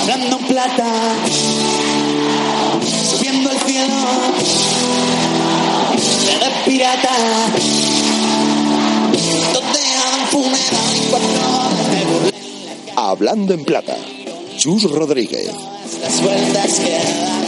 hablando en plata, subiendo al cielo, de pirata, donde hagan funeral y cuando burlen Hablando en plata. Chus Rodríguez. las vueltas que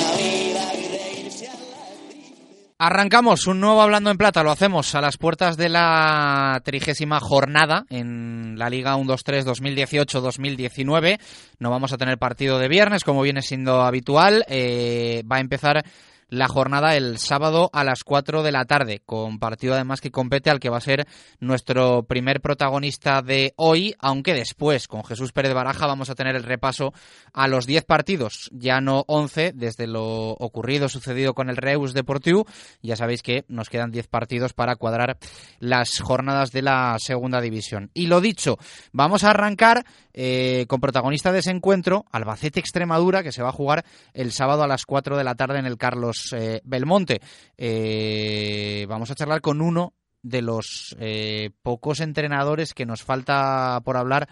Arrancamos un nuevo Hablando en Plata, lo hacemos a las puertas de la trigésima jornada en la Liga 1-2-3 2018-2019. No vamos a tener partido de viernes, como viene siendo habitual. Eh, va a empezar la jornada el sábado a las 4 de la tarde, con partido además que compete al que va a ser nuestro primer protagonista de hoy, aunque después con Jesús Pérez Baraja vamos a tener el repaso a los 10 partidos, ya no 11, desde lo ocurrido, sucedido con el Reus Deportiu. Ya sabéis que nos quedan 10 partidos para cuadrar las jornadas de la segunda división. Y lo dicho, vamos a arrancar eh, con protagonista de ese encuentro, Albacete Extremadura, que se va a jugar el sábado a las 4 de la tarde en el Carlos eh, Belmonte. Eh, vamos a charlar con uno de los eh, pocos entrenadores que nos falta por hablar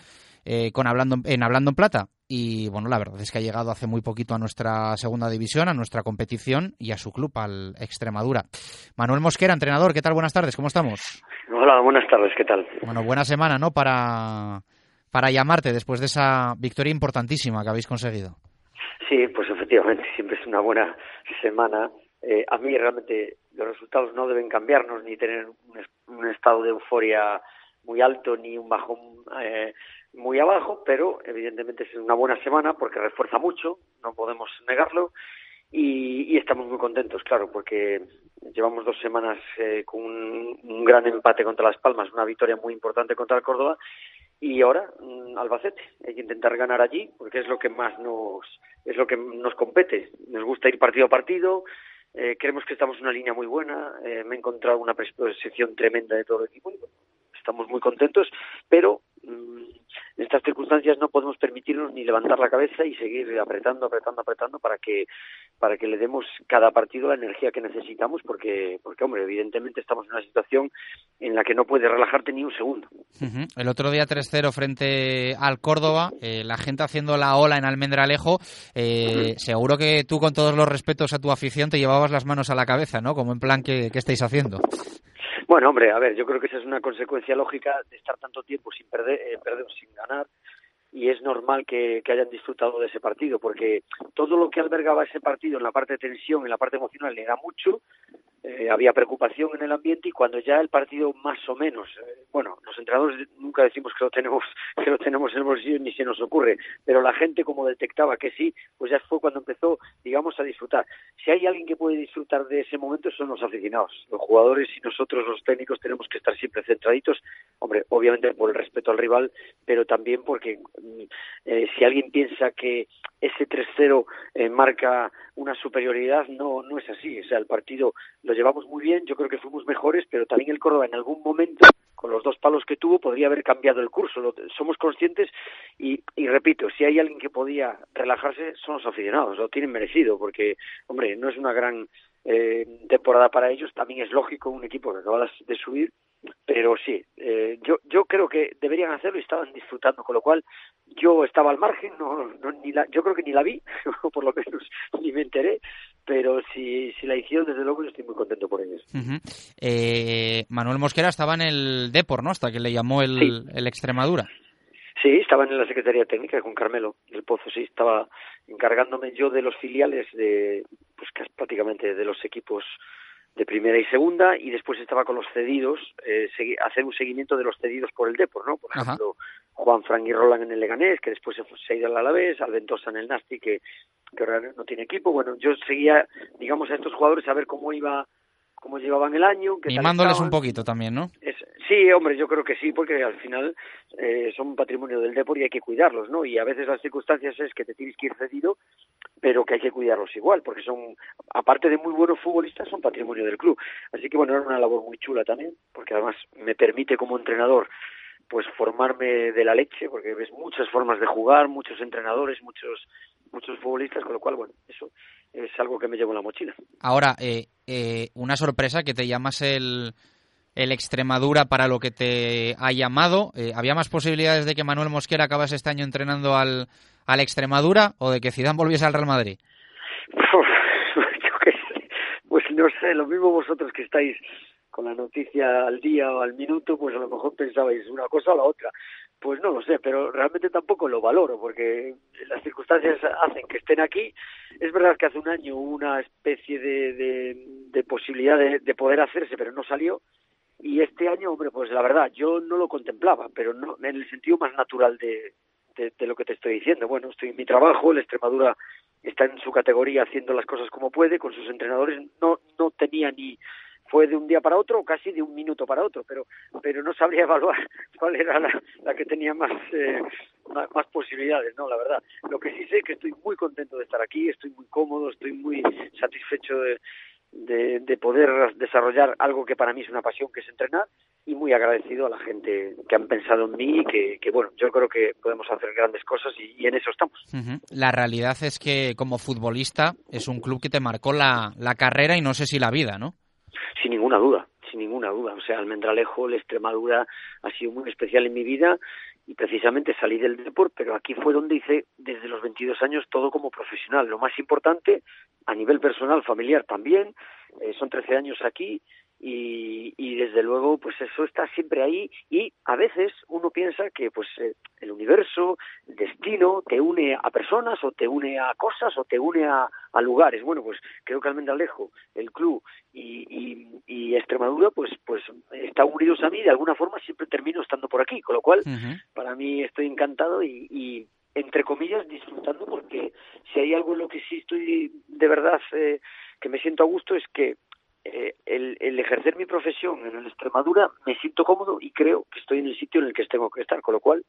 con hablando en hablando en plata. Y bueno la verdad es que ha llegado hace muy poquito a nuestra segunda división a nuestra competición y a su club al Extremadura. Manuel Mosquera entrenador qué tal buenas tardes cómo estamos Hola, buenas tardes, ¿qué tal? bueno buena semana no para para llamarte después de esa victoria importantísima que habéis conseguido. Sí, pues efectivamente, siempre es una buena semana. Eh, a mí realmente los resultados no deben cambiarnos ni tener un, un estado de euforia muy alto ni un bajón eh, muy abajo, pero evidentemente es una buena semana porque refuerza mucho, no podemos negarlo. Y, y estamos muy contentos, claro, porque llevamos dos semanas eh, con un, un gran empate contra Las Palmas, una victoria muy importante contra el Córdoba y ahora mm, Albacete hay que intentar ganar allí porque es lo que más nos es lo que nos compete. Nos gusta ir partido a partido eh, creemos que estamos en una línea muy buena eh, me he encontrado una predisposición tremenda de todo el equipo estamos muy contentos pero mm, en estas circunstancias no podemos permitirnos ni levantar la cabeza y seguir apretando apretando apretando para que para que le demos cada partido la energía que necesitamos porque porque hombre evidentemente estamos en una situación en la que no puedes relajarte ni un segundo. El otro día 3-0 frente al Córdoba, eh, la gente haciendo la ola en Almendralejo. Eh, seguro que tú, con todos los respetos a tu afición, te llevabas las manos a la cabeza, ¿no? Como en plan, ¿qué, qué estáis haciendo? Bueno, hombre, a ver, yo creo que esa es una consecuencia lógica de estar tanto tiempo sin perder, eh, perder sin ganar y es normal que, hayan disfrutado de ese partido porque todo lo que albergaba ese partido en la parte de tensión, en la parte emocional, le da mucho. eh, había preocupación en el ambiente y cuando ya el partido más o menos, eh, bueno, los entrenadores nunca decimos que lo tenemos que lo tenemos en el bolsillo ni se nos ocurre, pero la gente como detectaba que sí, pues ya fue cuando empezó, digamos, a disfrutar. Si hay alguien que puede disfrutar de ese momento son los aficionados, los jugadores y nosotros los técnicos tenemos que estar siempre centraditos, hombre, obviamente por el respeto al rival, pero también porque eh, si alguien piensa que ese 3-0 eh, marca una superioridad, no, no es así. O sea, el partido lo llevamos muy bien, yo creo que fuimos mejores, pero también el Córdoba en algún momento, con los dos palos que tuvo, podría haber cambiado el curso. Somos conscientes y, repito, si hay alguien que podía relajarse, son los aficionados, lo tienen merecido, porque, hombre, no es una gran eh, temporada para ellos, también es lógico un equipo que acaba de subir, pero sí, eh, yo yo creo que deberían hacerlo y estaban disfrutando, con lo cual yo estaba al margen, no, no ni la, yo creo que ni la vi, por lo menos ni me enteré, pero si, si la hicieron, desde luego yo estoy muy contento por ellos. Ujú. Eh, Manuel Mosquera estaba en el Depor, ¿no? Hasta que le llamó el, Sí. el Extremadura. Sí, estaba en la Secretaría Técnica con Carmelo del Pozo, sí, estaba encargándome yo de los filiales de, pues casi prácticamente de los equipos de primera y segunda y después estaba con los cedidos, eh, hacer un seguimiento de los cedidos por el Depor, ¿no? Por Ajá. Juan Frank y Roland en el Leganés, que después se, se ha ido al Alavés, Alventosa en el Nasti, que, que ahora no tiene equipo. Bueno, yo seguía, digamos, a estos jugadores a ver cómo iba, cómo llevaban el año, qué Mimándoles un poquito también, ¿no? Es- sí, hombre, yo creo que sí, porque al final eh, son patrimonio del deporte y hay que cuidarlos, ¿no? Y a veces las circunstancias es que te tienes que ir cedido, pero que hay que cuidarlos igual, porque son, aparte de muy buenos futbolistas, son patrimonio del club. Así que bueno, era una labor muy chula también, porque además me permite como entrenador pues formarme de la leche, porque ves muchas formas de jugar, muchos entrenadores, muchos muchos futbolistas, con lo cual, bueno, eso es algo que me llevo en la mochila. Ahora, eh, eh, una sorpresa que te llamas el, el Extremadura para lo que te ha llamado. Eh, ¿Había más posibilidades de que Manuel Mosquera acabase este año entrenando al, a la Extremadura o de que Zidane volviese al Real Madrid? Yo qué sé, pues no sé, lo mismo vosotros que estáis con la noticia al día o al minuto, pues a lo mejor pensabais una cosa o la otra. Pues no lo sé, pero realmente tampoco lo valoro, porque las circunstancias hacen que estén aquí. Es verdad que hace un año hubo una especie de, de, posibilidad de, de poder hacerse, pero no salió. Y este año, hombre, pues la verdad, yo no lo contemplaba, pero no en el sentido más natural de, de, de, lo que te estoy diciendo. Bueno, estoy en mi trabajo, la Extremadura está en su categoría haciendo las cosas como puede, con sus entrenadores. No, no tenía ni fue de un día para otro o casi de un minuto para otro, pero pero no sabría evaluar cuál era la, que tenía más, eh, más, posibilidades, no, la verdad. Lo que sí sé es que estoy muy contento de estar aquí, estoy muy cómodo, estoy muy satisfecho de, de, de, poder desarrollar algo que para mí es una pasión, que es entrenar, y muy agradecido a la gente que han pensado en mí y que, que bueno, yo creo que podemos hacer grandes cosas y, en eso estamos. La realidad es que como futbolista es un club que te marcó la, la carrera y no sé si la vida, ¿no? Sin ninguna duda, sin ninguna duda. O sea, Almendralejo, la Extremadura ha sido muy especial en mi vida y precisamente salí del deporte, pero aquí fue donde hice desde los 22 años todo como profesional. Lo más importante, a nivel personal, familiar también, eh, son 13 años aquí y, y desde luego pues eso está siempre ahí y a veces uno piensa que pues eh, el universo, el destino te une a personas o te une a cosas o te une a, a lugares. Bueno, pues creo que Almendralejo, el club y, y, y, Extremadura pues pues están unidos a mí de alguna forma siempre termino estando por aquí, con lo cual uh -huh. para mí estoy encantado y, y entre comillas disfrutando porque si hay algo en lo que sí estoy de verdad eh, que me siento a gusto es que eh, el, el, ejercer mi profesión en Extremadura me siento cómodo y creo que estoy en el sitio en el que tengo que estar, con lo cual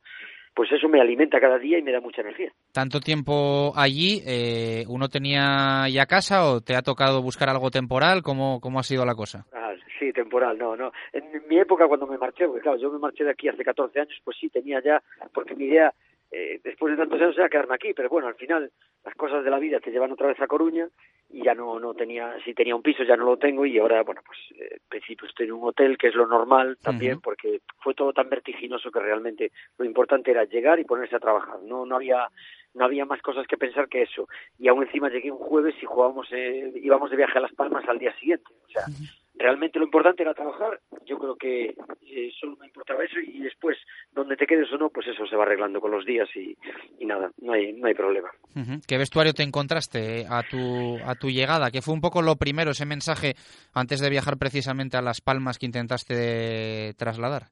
pues eso me alimenta cada día y me da mucha energía. Tanto tiempo allí, eh, ¿uno tenía ya casa o te ha tocado buscar algo temporal? ¿Cómo, cómo ha sido la cosa? Ah, sí, temporal, no, no. En mi época cuando me marché, porque claro, yo me marché de aquí hace 14 años, pues sí, tenía ya, porque mi idea eh, después de tantos años era quedarme aquí, pero bueno, al final las cosas de la vida te llevan otra vez a Coruña y ya no no tenía, si tenía un piso ya no lo tengo y ahora, bueno, pues eh, en principio estoy en un hotel, que es lo normal también, uh -huh. porque fue todo tan vertiginoso que realmente lo importante era llegar y ponerse a trabajar, no no había no había más cosas que pensar que eso. Y aún encima llegué un jueves y jugábamos, eh, íbamos de viaje a Las Palmas al día siguiente. O sea, uh -huh. Realmente lo importante era trabajar. Yo creo que eh, solo me importaba eso y después, donde te quedes o no, pues eso se va arreglando con los días y, y nada, no hay, no hay problema. ¿Qué vestuario te encontraste a tu, a tu llegada? ¿Qué fue un poco lo primero, ese mensaje antes de viajar precisamente a Las Palmas que intentaste trasladar?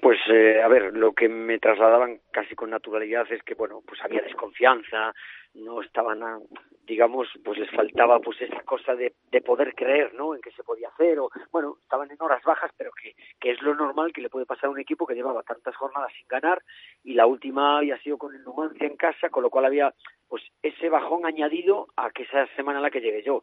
Pues, eh, a ver, lo que me trasladaban casi con naturalidad es que, bueno, pues había desconfianza, no estaban, digamos, pues les faltaba pues esa cosa de, de poder creer, ¿no?, en que se podía hacer, o, bueno, estaban en horas bajas, pero que, que es lo normal que le puede pasar a un equipo que llevaba tantas jornadas sin ganar, y la última había sido con el Numancia en casa, con lo cual había, pues, ese bajón añadido a que esa semana a la que llegué yo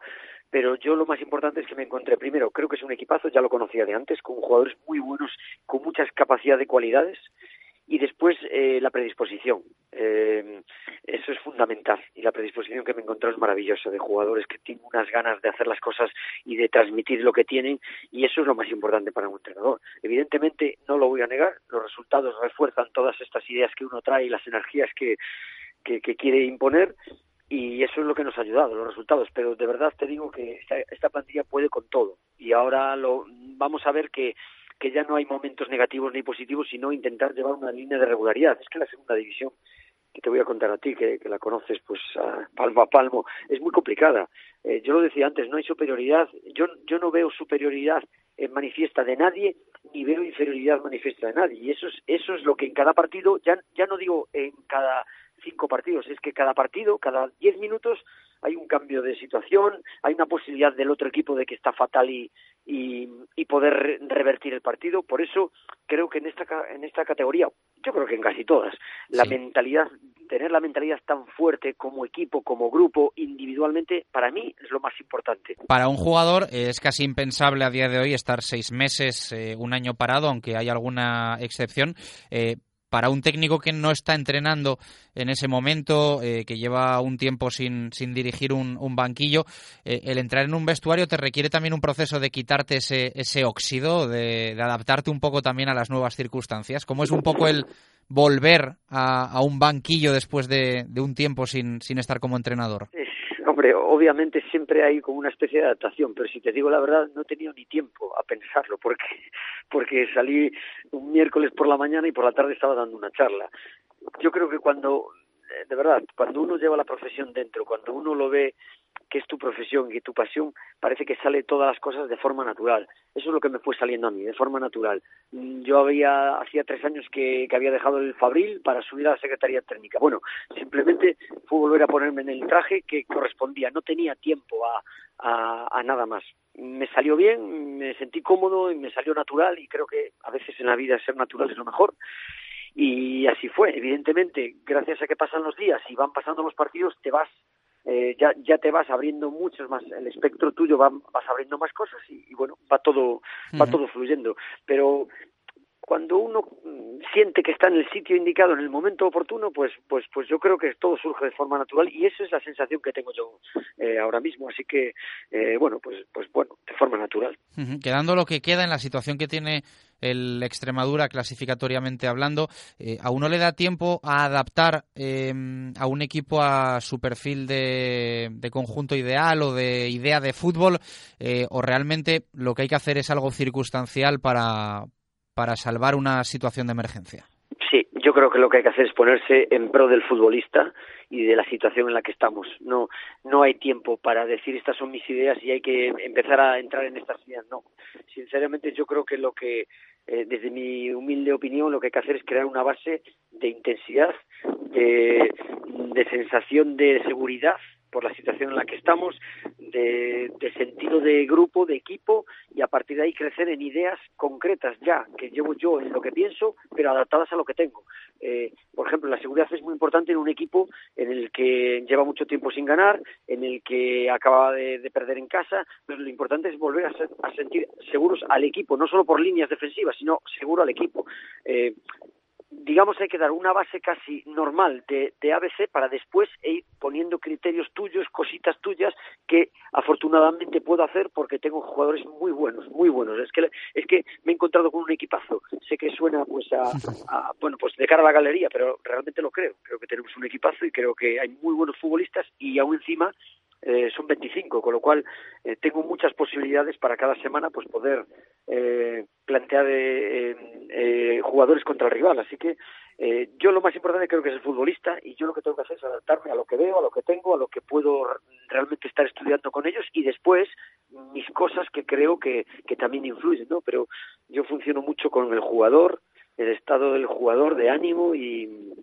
pero yo lo más importante es que me encontré primero, creo que es un equipazo, ya lo conocía de antes, con jugadores muy buenos, con muchas capacidades de cualidades, y después eh, la predisposición. Eh, eso es fundamental. Y la predisposición que me encontré es maravillosa, de jugadores que tienen unas ganas de hacer las cosas y de transmitir lo que tienen, y eso es lo más importante para un entrenador. Evidentemente, no lo voy a negar, los resultados refuerzan todas estas ideas que uno trae y las energías que, que, que quiere imponer, y eso es lo que nos ha ayudado, los resultados. Pero de verdad te digo que esta, esta plantilla puede con todo. Y ahora lo vamos a ver que, que ya no hay momentos negativos ni positivos, sino intentar llevar una línea de regularidad. Es que la segunda división, que te voy a contar a ti, que, la conoces pues palmo a palmo, es muy complicada. Eh, yo lo decía antes, no hay superioridad. Yo, yo no veo superioridad en manifiesta de nadie ni veo inferioridad manifiesta de nadie. Y eso es, eso es lo que en cada partido, ya, ya no digo en cada cinco partidos, es que cada partido, cada diez minutos hay un cambio de situación, hay una posibilidad del otro equipo de que está fatal y, y, y poder revertir el partido. Por eso creo que en esta, en esta categoría, yo creo que en casi todas, la sí. mentalidad, tener la mentalidad tan fuerte como equipo, como grupo, individualmente, para mí es lo más importante. Para un jugador es casi impensable a día de hoy estar seis meses, eh, un año parado, aunque hay alguna excepción. Eh, para un técnico que no está entrenando en ese momento, eh, que lleva un tiempo sin, dirigir un, banquillo, eh, el entrar en un vestuario te requiere también un proceso de quitarte ese, ese óxido, de, adaptarte un poco también a las nuevas circunstancias. ¿Cómo es un poco el volver a, un banquillo después de, de un tiempo sin, sin estar como entrenador? Hombre, obviamente siempre hay como una especie de adaptación, pero si te digo la verdad, no he tenido ni tiempo a pensarlo, porque, porque salí un miércoles por la mañana y por la tarde estaba dando una charla. Yo creo que cuando, de verdad, cuando uno lleva la profesión dentro, cuando uno lo ve que es tu profesión y tu pasión, parece que sale todas las cosas de forma natural. Eso es lo que me fue saliendo a mí, de forma natural. Mm, yo había, hacía tres años que, había dejado el Fabril para subir a la Secretaría Técnica. Bueno, simplemente fue volver a ponerme en el traje que correspondía. No tenía tiempo a, a, a nada más. Me salió bien, me sentí cómodo y me salió natural y creo que a veces en la vida ser natural es lo mejor. Y así fue. Evidentemente, gracias a que pasan los días y van pasando los partidos, te vas eh, ya, ya te vas abriendo muchos más, el espectro tuyo va, vas abriendo más cosas y, bueno, va todo, va todo fluyendo. Pero cuando uno mm, siente que está en el sitio indicado en el momento oportuno pues pues pues yo creo que todo surge de forma natural y esa es la sensación que tengo yo eh, ahora mismo así que eh, bueno pues pues bueno de forma natural quedando lo que queda en la situación que tiene el Extremadura clasificatoriamente hablando eh, a uno le da tiempo a adaptar em, a un equipo a su perfil de, conjunto ideal o de idea de fútbol o realmente lo que hay que hacer es algo circunstancial para para salvar una situación de emergencia? Sí, yo creo que lo que hay que hacer es ponerse en pro del futbolista y de la situación en la que estamos. No, no hay tiempo para decir estas son mis ideas y hay que empezar a entrar en estas ideas. No, sinceramente yo creo que lo que, eh, desde mi humilde opinión, lo que hay que hacer es crear una base de intensidad, de sensación de seguridad por la situación en la que estamos, de, sentido de grupo, de equipo, y a partir de ahí crecer en ideas concretas ya, que llevo yo en lo que pienso, pero adaptadas a lo que tengo. Eh, por ejemplo, la seguridad es muy importante en un equipo en el que lleva mucho tiempo sin ganar, en el que acaba de, perder en casa, pero lo importante es volver a, sentir seguros al equipo, no solo por líneas defensivas, sino seguro al equipo. Eh, digamos, hay que dar una base casi normal de, de, ABC para después ir poniendo criterios tuyos, cositas tuyas que afortunadamente puedo hacer porque tengo jugadores muy buenos, muy buenos. Es que es que me he encontrado con un equipazo. Sé que suena pues a, bueno pues de cara a la galería, pero realmente lo creo. Creo que tenemos un equipazo y creo que hay muy buenos futbolistas y aún encima eh, son 25, con lo cual eh, tengo muchas posibilidades para cada semana pues poder eh, plantear eh, jugadores contra el rival. Así que yo lo más importante creo que es el futbolista y yo lo que tengo que hacer es adaptarme a lo que veo, a lo que tengo, a lo que puedo realmente estar estudiando con ellos y después mis cosas que creo que, que también influyen, ¿no? Pero yo funciono mucho con el jugador, el estado del jugador, de ánimo y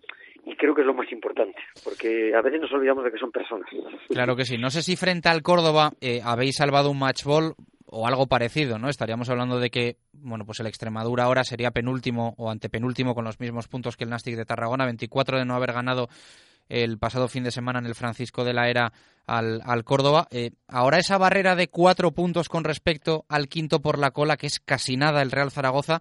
y creo que es lo más importante, porque a veces nos olvidamos de que son personas. Claro que sí. No sé si frente al Córdoba eh, habéis salvado un match ball o algo parecido, ¿no? Estaríamos hablando de que, bueno, pues el Extremadura ahora sería penúltimo o antepenúltimo con los mismos puntos que el Nastic de Tarragona, 24 de no haber ganado el pasado fin de semana en el Francisco de la Era al, al Córdoba. Eh, ahora esa barrera de cuatro puntos con respecto al quinto por la cola, que es casi nada el Real Zaragoza,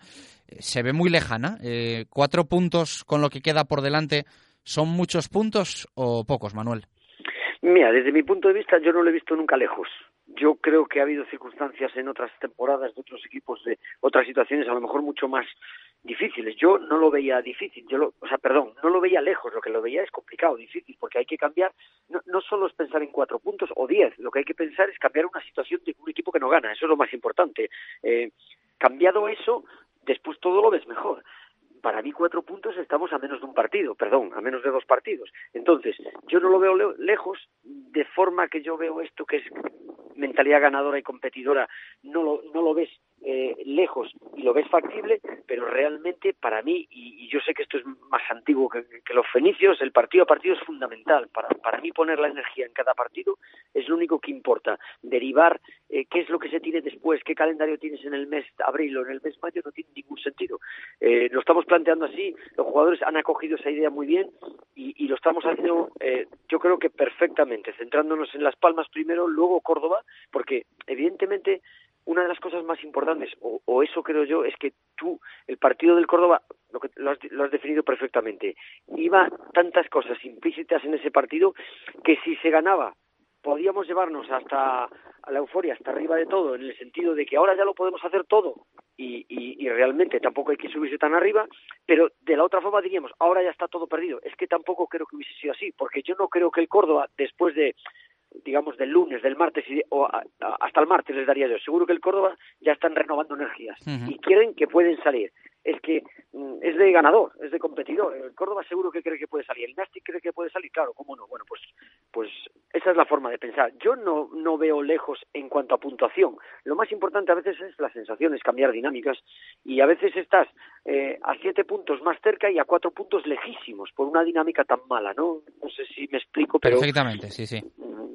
se ve muy lejana. Eh, ¿Cuatro puntos con lo que queda por delante son muchos puntos o pocos, Manuel? Mira, desde mi punto de vista yo no lo he visto nunca lejos. Yo creo que ha habido circunstancias en otras temporadas de otros equipos de otras situaciones a lo mejor mucho más difíciles. Yo no lo veía difícil, yo lo, o sea, perdón, no lo veía lejos, lo que lo veía es complicado, difícil, porque hay que cambiar, no, no solo es pensar en cuatro puntos o diez, lo que hay que pensar es cambiar una situación de un equipo que no gana, eso es lo más importante. Eh, cambiado eso, después todo lo ves mejor. Para mí cuatro puntos estamos a menos de un partido, perdón, a menos de dos partidos. Entonces, yo no lo veo lejos, de forma que yo veo esto que es mentalidad ganadora y competidora, no lo, no lo ves eh, lejos y lo ves factible, pero realmente para mí, y, yo sé que esto es más antiguo que, los fenicios, el partido a partido es fundamental. Para, para mí poner la energía en cada partido es lo único que importa. Derivar eh, qué es lo que se tiene después, qué calendario tienes en el mes abril o en el mes mayo no tiene ningún sentido. Eh, lo estamos planteando así, los jugadores han acogido esa idea muy bien y, lo estamos haciendo yo creo que perfectamente, centrándonos en Las Palmas primero, luego Córdoba, porque evidentemente una de las cosas más importantes, o, o, eso creo yo, es que tú, el partido del Córdoba, lo, que, lo, has, lo has definido perfectamente, iba tantas cosas implícitas en ese partido que si se ganaba podíamos llevarnos hasta a la euforia, hasta arriba de todo, en el sentido de que ahora ya lo podemos hacer todo y, y, y, realmente tampoco hay que subirse tan arriba, pero de la otra forma diríamos, ahora ya está todo perdido. Es que tampoco creo que hubiese sido así, porque yo no creo que el Córdoba, después de digamos, del lunes, del martes y, o a, a, hasta el martes les daría yo. Seguro que el Córdoba ya están renovando energías uh -huh. y quieren que pueden salir. Es que mm, de ganador, es de competidor. El Córdoba seguro que cree que puede salir. El Nastic cree que puede salir, claro, cómo no. Bueno, pues, pues esa es la forma de pensar. Yo no, no veo lejos en cuanto a puntuación. Lo más importante a veces es la sensación, es cambiar dinámicas y a veces estás eh, a siete puntos más cerca y a cuatro puntos lejísimos por una dinámica tan mala, ¿no? No sé si me explico, pero... Perfectamente, sí, sí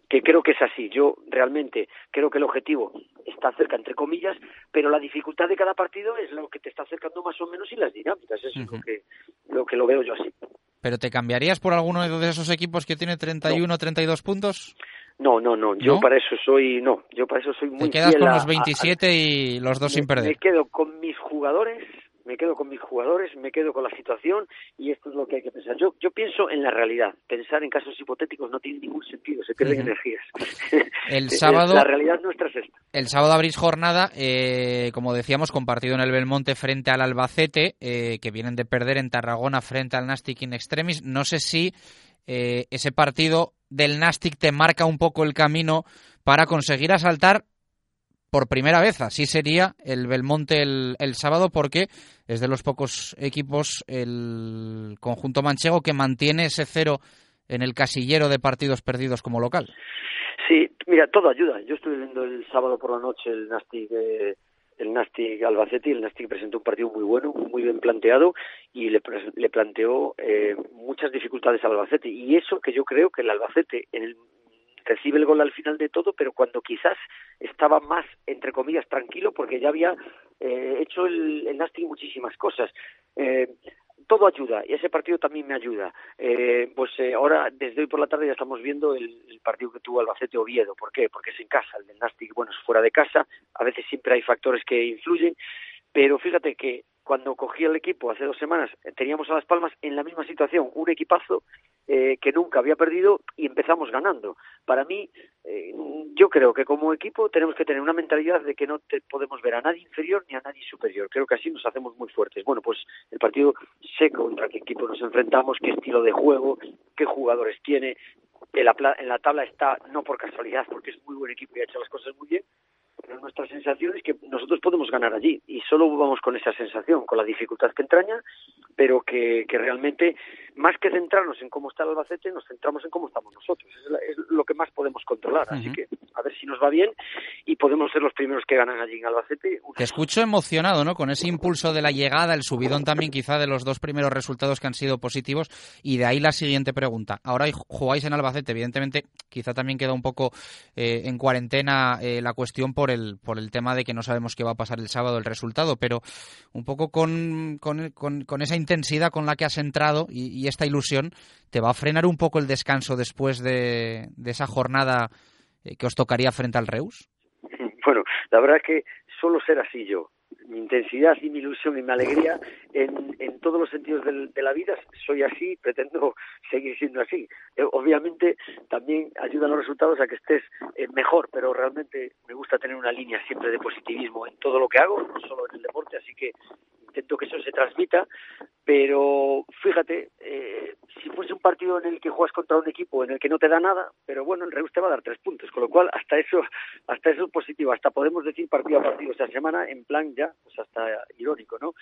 que creo que es así. Yo realmente creo que el objetivo está cerca, entre comillas, pero la dificultad de cada partido es lo que te está acercando más o menos y las dinámicas. Eso uh -huh. es lo que, lo que lo veo yo así. ¿Pero te cambiarías por alguno de esos equipos que tiene 31 o 32 puntos? No, no, no. Yo ¿No? para eso soy, no. Yo para eso soy muy. Te quedas fiel con los 27 a, a, y los dos me, sin perder. Me quedo con mis jugadores me quedo con mis jugadores, me quedo con la situación y esto es lo que hay que pensar. Yo, yo pienso en la realidad. Pensar en casos hipotéticos no tiene ningún sentido, se pierden uh -huh. energías. El sábado. la realidad nuestra es esta. El sábado abrís jornada, eh, como decíamos, compartido en el Belmonte frente al Albacete, eh, que vienen de perder en Tarragona frente al Nastic in Extremis. No sé si eh, ese partido del Nastic te marca un poco el camino para conseguir asaltar por primera vez. Así sería el Belmonte el, el, sábado porque es de los pocos equipos el conjunto manchego que mantiene ese cero en el casillero de partidos perdidos como local. Sí, mira, todo ayuda. Yo estuve viendo el sábado por la noche el Nastic, eh, el Nastic Albacete y el Nastic presentó un partido muy bueno, muy bien planteado y le, le planteó eh, muchas dificultades al Albacete. Y eso que yo creo que el Albacete en el recibe el gol al final de todo, pero cuando quizás estaba más, entre comillas, tranquilo, porque ya había eh, hecho el, el Nastic muchísimas cosas. Eh, todo ayuda y ese partido también me ayuda. Eh, pues eh, ahora, desde hoy por la tarde, ya estamos viendo el, partido que tuvo Albacete Oviedo. ¿Por qué? Porque es en casa. El del Nastic, bueno, es fuera de casa. A veces siempre hay factores que influyen. Pero fíjate que cuando cogí el equipo hace dos semanas, teníamos a Las Palmas en la misma situación, un equipazo eh, que nunca había perdido y empezamos ganando. Para mí, eh, yo creo que como equipo tenemos que tener una mentalidad de que no te podemos ver a nadie inferior ni a nadie superior. Creo que así nos hacemos muy fuertes. Bueno, pues el partido sé contra qué equipo nos enfrentamos, qué estilo de juego, qué jugadores tiene. En la, en la tabla está no por casualidad, porque es muy buen equipo y ha hecho las cosas muy bien, pero nuestra sensación es que nosotros podemos ganar allí y solo vamos con esa sensación, con la dificultad que entraña, pero que, que realmente, más que centrarnos en cómo está el Albacete, nos centramos en cómo estamos nosotros. Es, la, es lo que más podemos controlar. Uh -huh. Así que a ver si nos va bien y podemos ser los primeros que ganan allí en Albacete. Te escucho emocionado, ¿no? Con ese impulso de la llegada, el subidón también quizá de los dos primeros resultados que han sido positivos y de ahí la siguiente pregunta. Ahora jugáis en Albacete, evidentemente quizá también queda un poco eh, en cuarentena eh, la cuestión por el, por el tema de que no sabemos qué va a pasar el sábado el resultado, pero un poco con, con, con, esa intensidad con la que has entrado y, y, esta ilusión, ¿te va a frenar un poco el descanso después de, de esa jornada eh, que os tocaría frente al Reus? Bueno, la verdad es que solo ser así yo, mi intensidad y mi ilusión y mi alegría en, en todos los sentidos de, de, la vida. Soy así, pretendo seguir siendo así. Eh, obviamente también ayudan los resultados a que estés eh, mejor, pero realmente me gusta tener una línea siempre de positivismo en todo lo que hago, no solo en el deporte, así que intento que eso se transmita, pero fíjate, eh, si fuese un partido en el que juegas contra un equipo en el que no te da nada, pero bueno, el Reus te va a dar tres puntos, con lo cual hasta eso, hasta eso es positivo, hasta podemos decir partido a partido esta semana en plan ya, pues hasta irónico, ¿no?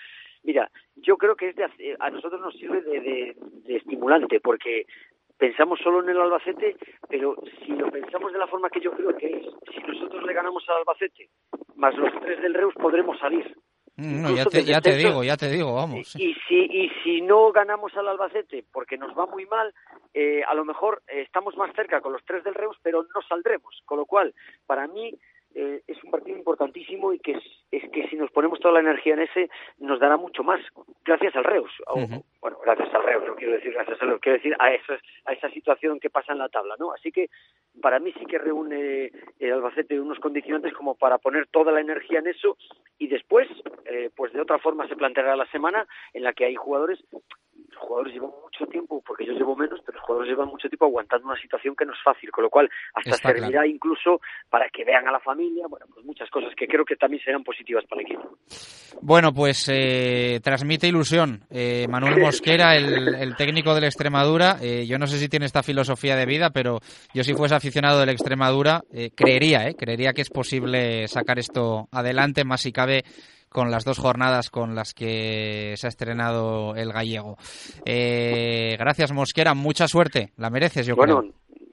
Mira, yo creo que es de, a nosotros nos sirve de, de, de estimulante, porque pensamos solo en el Albacete, pero si lo pensamos de la forma que yo creo que es, si nosotros le ganamos al Albacete, más los tres del Reus, podremos salir. Mm, no, ya te, ya te digo, ya te digo, vamos. Y, y, si, y si no ganamos al Albacete porque nos va muy mal, eh, a lo mejor eh, estamos más cerca con los tres del Reus, pero no saldremos. Con lo cual, para mí, eh, es un partido importantísimo y que es, es, que si nos ponemos toda la energía en ese nos dará mucho más gracias al Reus. Bueno gracias al Reus no quiero decir gracias al Reus quiero decir a esa a esa situación que pasa en la tabla no así que para mí sí que reúne el Albacete unos condicionantes como para poner toda la energía en eso y después eh, pues de otra forma se planteará la semana en la que hay jugadores jugadores llevan mucho tiempo, porque yo llevo menos, pero los jugadores llevan mucho tiempo aguantando una situación que no es fácil, con lo cual hasta servirá incluso para que vean a la familia, bueno, pues muchas cosas que creo que también serán positivas para el equipo. Bueno, pues eh, transmite ilusión. Eh, Manuel Mosquera, el, técnico del Extremadura, eh, yo no sé si tiene esta filosofía de vida, pero yo si fuese aficionado del Extremadura, creería, creería que es posible sacar esto adelante, más si cabe con las dos jornadas con las que se ha estrenado el gallego. Eh, gracias, Mosquera. Mucha suerte. La mereces, yo bueno,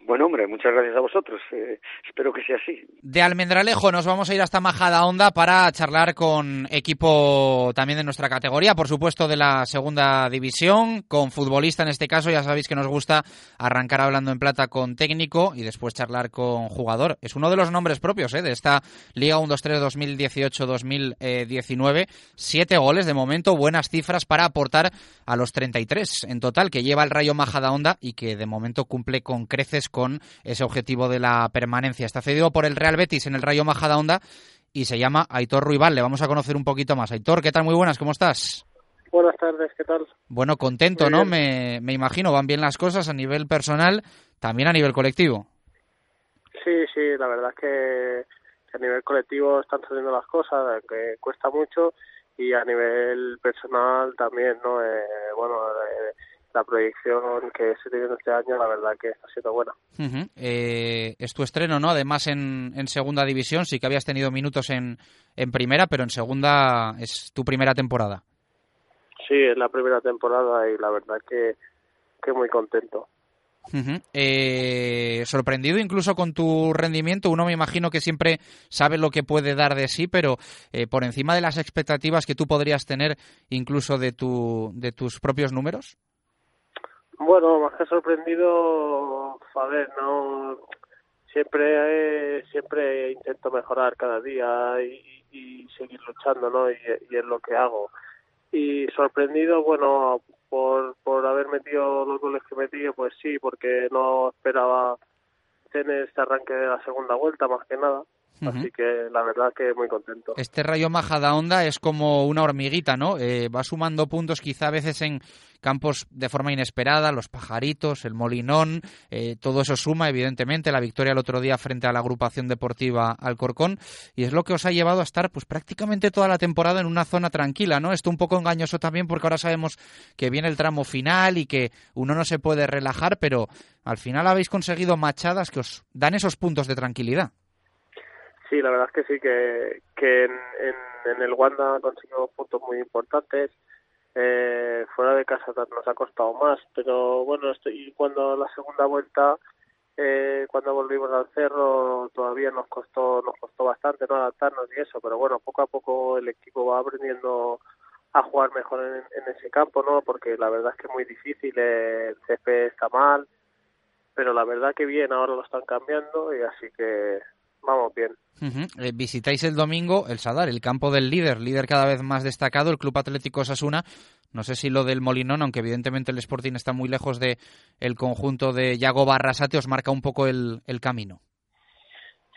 Bueno, hombre, muchas gracias a vosotros. Eh, espero que sea así. De Almendralejo nos vamos a ir hasta Majada Onda para charlar con equipo también de nuestra categoría, por supuesto de la segunda división, con futbolista en este caso. Ya sabéis que nos gusta arrancar hablando en plata con técnico y después charlar con jugador. Es uno de los nombres propios eh, de esta Liga 1-2-3 2018-2019. Siete goles de momento, buenas cifras para aportar a los 33 en total que lleva el Rayo Majada Onda y que de momento cumple con creces con ese objetivo de la permanencia. Está cedido por el Real Betis en el Rayo Majadahonda y se llama Aitor Ruibal. Le vamos a conocer un poquito más. Aitor, ¿qué tal? Muy buenas, ¿cómo estás? Buenas tardes, ¿qué tal? Bueno, contento, ¿no? Me, me, imagino, van bien las cosas a nivel personal, también a nivel colectivo. Sí, sí, la verdad es que, a nivel colectivo están saliendo las cosas, que cuesta mucho, y a nivel personal también, ¿no? Eh, bueno, eh, la proyección que se tiene este año, la verdad que ha sido buena. Eh, es tu estreno, ¿no? Además en, en, segunda división, sí que habías tenido minutos en, en primera, pero en segunda es tu primera temporada. Sí, es la primera temporada y la verdad que, que muy contento. eh, sorprendido incluso con tu rendimiento. Uno me imagino que siempre sabe lo que puede dar de sí, pero eh, por encima de las expectativas que tú podrías tener incluso de, tu, de tus propios números. Bueno, más que sorprendido, a ver, no siempre siempre intento mejorar cada día y, seguir luchando, ¿no? Y, y, es lo que hago. Y sorprendido, bueno, por por haber metido los goles que metí, pues sí, porque no esperaba tener este arranque de la segunda vuelta, más que nada. Así que la verdad que muy contento. Este Rayo Majadahonda es como una hormiguita, ¿no? Eh, va sumando puntos quizá a veces en campos de forma inesperada, los pajaritos, el molinón, eh, todo eso suma evidentemente la victoria el otro día frente a la agrupación deportiva Alcorcón y es lo que os ha llevado a estar pues prácticamente toda la temporada en una zona tranquila, ¿no? Esto un poco engañoso también porque ahora sabemos que viene el tramo final y que uno no se puede relajar, pero al final habéis conseguido machadas que os dan esos puntos de tranquilidad. Sí, la verdad es que sí, que, que en, en, el Wanda conseguimos puntos muy importantes. Eh, fuera de casa nos ha costado más, pero bueno, estoy, cuando la segunda vuelta, eh, cuando volvimos al cerro, todavía nos costó nos costó bastante no adaptarnos y eso, pero bueno, poco a poco el equipo va aprendiendo a jugar mejor en, en ese campo, ¿no? Porque la verdad es que es muy difícil, el CP está mal, pero la verdad que bien, ahora lo están cambiando y así que vamos bien. eh, visitáis el domingo el Sadar, el campo del líder, líder cada vez más destacado, el Club Atlético Sasuna. No sé si lo del Molinón, aunque evidentemente el Sporting está muy lejos de el conjunto de Yago Barrasate, os marca un poco el, el camino.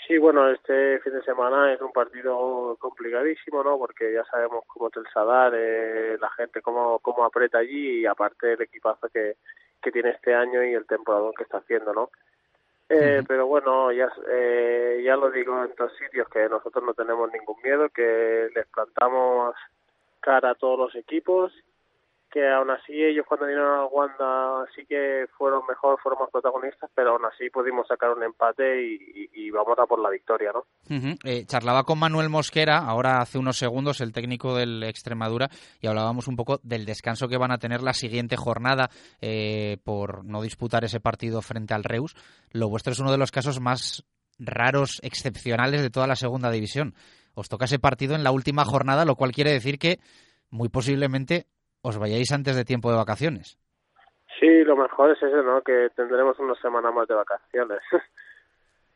Sí, bueno, este fin de semana es un partido complicadísimo, ¿no? Porque ya sabemos cómo es el Sadar, eh, la gente cómo, cómo aprieta allí y aparte el equipazo que, que tiene este año y el temporador que está haciendo, ¿no? Eh, Pero bueno, ya, eh, ya lo digo en todos sitios que nosotros no tenemos ningún miedo, que les plantamos cara a todos los equipos, que aún así ellos cuando vinieron a Wanda sí que fueron mejor, fueron más protagonistas, pero aún así pudimos sacar un empate y, vamos a por la victoria, ¿no? Eh, charlaba con Manuel Mosquera, ahora hace unos segundos, el técnico del Extremadura, y hablábamos un poco del descanso que van a tener la siguiente jornada eh, por no disputar ese partido frente al Reus. Lo vuestro es uno de los casos más raros, excepcionales de toda la segunda división. Os toca ese partido en la última jornada, lo cual quiere decir que muy posiblemente os vayáis antes de tiempo de vacaciones. Sí, lo mejor es eso, ¿no? Que tendremos una semana más de vacaciones.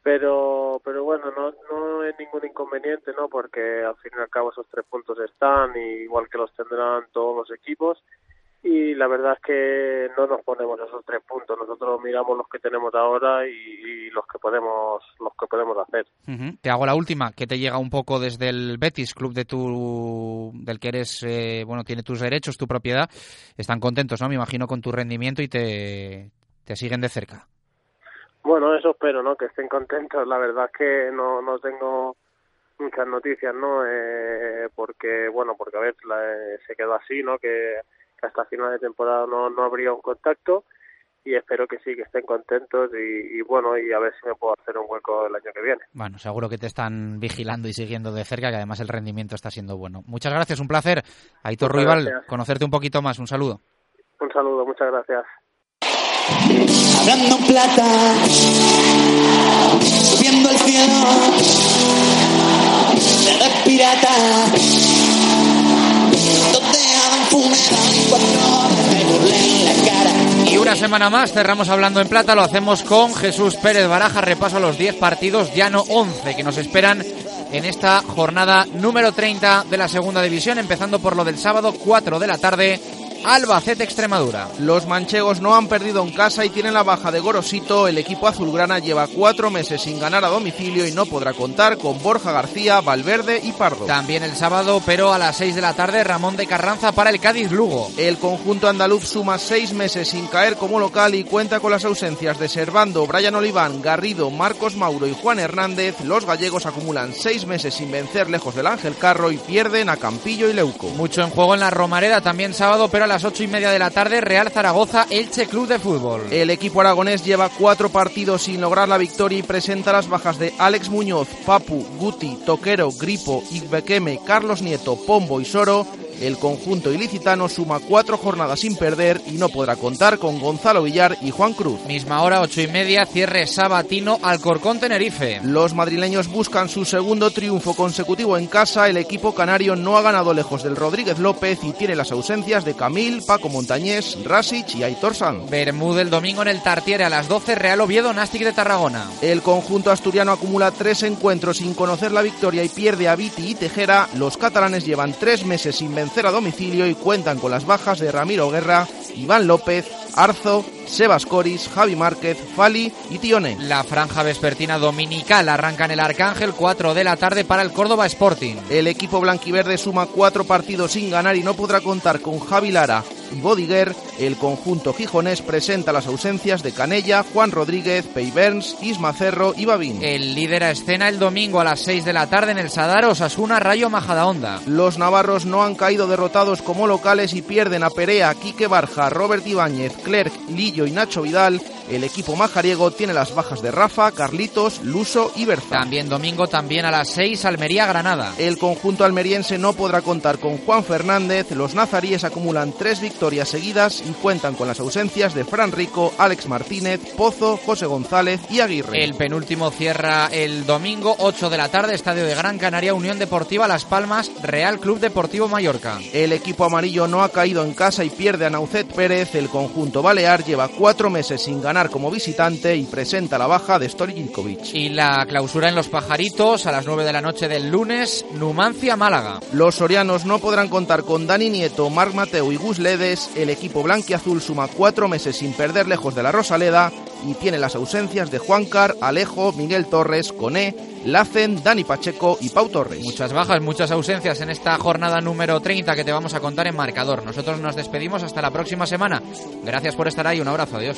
pero pero bueno no no es ningún inconveniente no porque al fin y al cabo esos tres puntos están y igual que los tendrán todos los equipos y la verdad es que no nos ponemos esos tres puntos. Nosotros miramos los que tenemos ahora y, los que podemos los que podemos hacer. Te hago la última que te llega un poco desde el Betis club de tu del que eres eh, bueno tiene tus derechos tu propiedad. Están contentos no me imagino con tu rendimiento y te te siguen de cerca. Bueno eso espero no que estén contentos. La verdad es que no no tengo muchas noticias no eh, porque bueno porque a ver la, se quedó así no que que hasta final de temporada no, no habría un contacto y espero que sí, que estén contentos y, bueno, y a ver si me puedo hacer un hueco el año que viene. Bueno, seguro que te están vigilando y siguiendo de cerca, que además el rendimiento está siendo bueno. Muchas gracias, un placer. Aitor Ruibal, conocerte un poquito más, un saludo. Un saludo, muchas gracias. Hablando plata, subiendo el cielo, pirata y una semana más cerramos hablando en plata, lo hacemos con Jesús Pérez Baraja, repaso a los 10 partidos, ya no 11, que nos esperan en esta jornada número 30 de la segunda división, empezando por lo del sábado 4 de la tarde Albacete Extremadura. Los manchegos no han perdido en casa y tienen la baja de Gorosito. El equipo azulgrana lleva cuatro meses sin ganar a domicilio y no podrá contar con Borja García, Valverde y Pardo. También el sábado, pero a las seis de la tarde, Ramón de Carranza para el Cádiz Lugo. El conjunto andaluz suma seis meses sin caer como local y cuenta con las ausencias de Servando, Brian Oliván, Garrido, Marcos Mauro y Juan Hernández. Los gallegos acumulan seis meses sin vencer lejos del Ángel Carro y pierden a Campillo y Leuco. Mucho en juego en la Romareda también sábado, pero a las ocho y media de la tarde, Real Zaragoza, Elche Club de Fútbol. El equipo aragonés lleva cuatro partidos sin lograr la victoria y presenta las bajas de Alex Muñoz, Papu, Guti, Toquero, Gripo, Igbequeme, Carlos Nieto, Pombo y Soro el conjunto ilicitano suma cuatro jornadas sin perder y no podrá contar con Gonzalo Villar y Juan Cruz. Misma hora, ocho y media, cierre sabatino Alcorcón Tenerife. Los madrileños buscan su segundo triunfo consecutivo en casa. El equipo canario no ha ganado lejos del Rodríguez López y tiene las ausencias de Camil, Paco Montañés, Rasic y Aitor San. Bermúdez el domingo en el Tartiere a las 12, Real Oviedo, Nástic de Tarragona. El conjunto asturiano acumula tres encuentros sin conocer la victoria y pierde a Viti y Tejera. Los catalanes llevan tres meses sin vencer a domicilio y cuentan con las bajas de Ramiro Guerra, Iván López, Arzo, Sebas Coris, Javi Márquez, Fali y Tione. La franja vespertina dominical arranca en el Arcángel 4 de la tarde para el Córdoba Sporting. El equipo blanquiverde suma cuatro partidos sin ganar y no podrá contar con Javi Lara y Bodiguer. El conjunto gijonés presenta las ausencias de Canella, Juan Rodríguez, Peyberns, Isma Cerro y Babín. El líder a escena el domingo a las 6 de la tarde en el Sadar Osasuna Rayo Majadahonda. Los navarros no han caído derrotados como locales y pierden a Perea, Quique Barja, Robert Ibáñez, Clerc, Lillo y Nacho Vidal el equipo majariego tiene las bajas de Rafa, Carlitos, Luso y Berza. También domingo, también a las 6, Almería-Granada. El conjunto almeriense no podrá contar con Juan Fernández. Los nazaríes acumulan tres victorias seguidas y cuentan con las ausencias de Fran Rico, Alex Martínez, Pozo, José González y Aguirre. El penúltimo cierra el domingo, 8 de la tarde, Estadio de Gran Canaria, Unión Deportiva Las Palmas, Real Club Deportivo Mallorca. El equipo amarillo no ha caído en casa y pierde a Naucet Pérez. El conjunto balear lleva cuatro meses sin ganar como visitante y presenta la baja de Stojikovic. Y la clausura en Los Pajaritos a las 9 de la noche del lunes, Numancia Málaga. Los sorianos no podrán contar con Dani Nieto, Marc Mateo y Gus El equipo blanquiazul suma cuatro meses sin perder lejos de la Rosaleda y tiene las ausencias de Juancar, Alejo, Miguel Torres, Coné, Lacen, Dani Pacheco y Pau Torres. Muchas bajas, muchas ausencias en esta jornada número 30 que te vamos a contar en marcador. Nosotros nos despedimos hasta la próxima semana. Gracias por estar ahí, un abrazo, adiós.